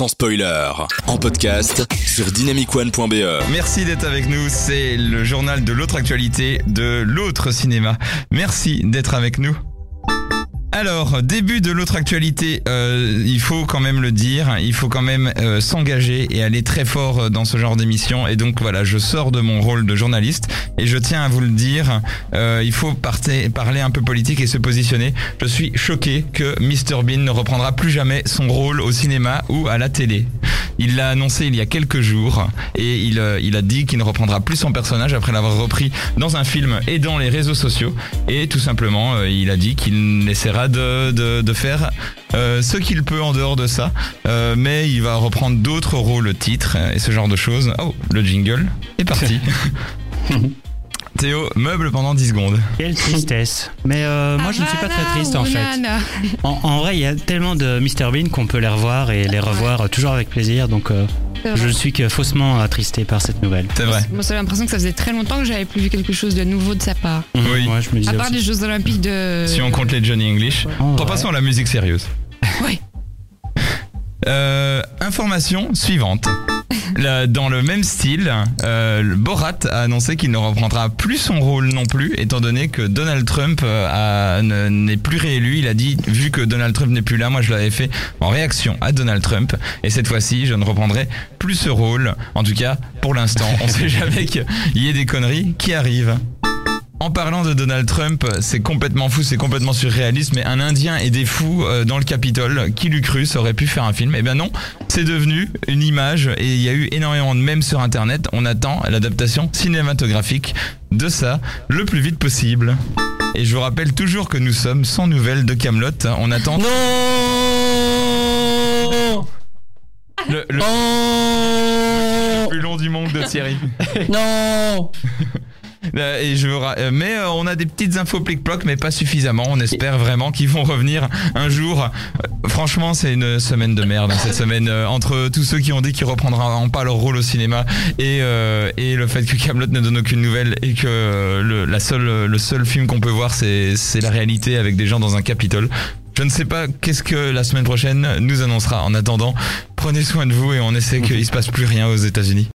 sans spoiler, en podcast sur dynamicone.be. Merci d'être avec nous, c'est le journal de l'autre actualité de l'autre cinéma. Merci d'être avec nous. Alors, début de l'autre actualité, euh, il faut quand même le dire, il faut quand même euh, s'engager et aller très fort dans ce genre d'émission. Et donc voilà, je sors de mon rôle de journaliste et je tiens à vous le dire, euh, il faut parler un peu politique et se positionner. Je suis choqué que Mr Bean ne reprendra plus jamais son rôle au cinéma ou à la télé. Il l'a annoncé il y a quelques jours et il, euh, il a dit qu'il ne reprendra plus son personnage après l'avoir repris dans un film et dans les réseaux sociaux. Et tout simplement, euh, il a dit qu'il essaiera de, de, de faire euh, ce qu'il peut en dehors de ça. Euh, mais il va reprendre d'autres rôles, titres et ce genre de choses. Oh, le jingle est parti. Théo, meuble pendant 10 secondes. Quelle tristesse. Mais euh, moi, je ne suis pas très triste en fait. En, en vrai, il y a tellement de Mr Bean qu'on peut les revoir et les revoir euh, toujours avec plaisir. Donc, euh, C'est vrai. je ne suis que faussement attristé par cette nouvelle. C'est vrai. Moi, j'avais l'impression que ça faisait très longtemps que j'avais plus vu quelque chose de nouveau de sa part. Oui. Moi, je me disais À part aussi. les Jeux Olympiques de. Si on compte les Johnny English. En vrai. Repassons à la musique sérieuse. Oui. Euh, information suivante. Dans le même style, euh, Borat a annoncé qu'il ne reprendra plus son rôle non plus, étant donné que Donald Trump euh, n'est plus réélu. Il a dit, vu que Donald Trump n'est plus là, moi je l'avais fait en réaction à Donald Trump, et cette fois-ci, je ne reprendrai plus ce rôle. En tout cas, pour l'instant, on sait jamais qu'il y ait des conneries qui arrivent. En parlant de Donald Trump, c'est complètement fou, c'est complètement surréaliste, mais un Indien et des fous euh, dans le Capitole, qui l'eût cru, ça aurait pu faire un film. Eh bien non, c'est devenu une image et il y a eu énormément de mèmes sur Internet. On attend l'adaptation cinématographique de ça le plus vite possible. Et je vous rappelle toujours que nous sommes sans nouvelles de Camelot. On attend Non le, le Non plus long du monde de Thierry. Non Ra- euh, mais euh, on a des petites infos plic-ploc, mais pas suffisamment. On espère vraiment qu'ils vont revenir un jour. Euh, Franchement, c'est une semaine de merde hein, cette semaine euh, entre tous ceux qui ont dit qu'ils reprendront pas leur rôle au cinéma et euh, le fait que Camelot ne donne aucune nouvelle et que euh, le la seule le seul film qu'on peut voir c'est c'est la réalité avec des gens dans un Capitole. Je ne sais pas qu'est-ce que la semaine prochaine nous annoncera. En attendant, prenez soin de vous et on essaie qu'il se passe plus rien aux États-Unis.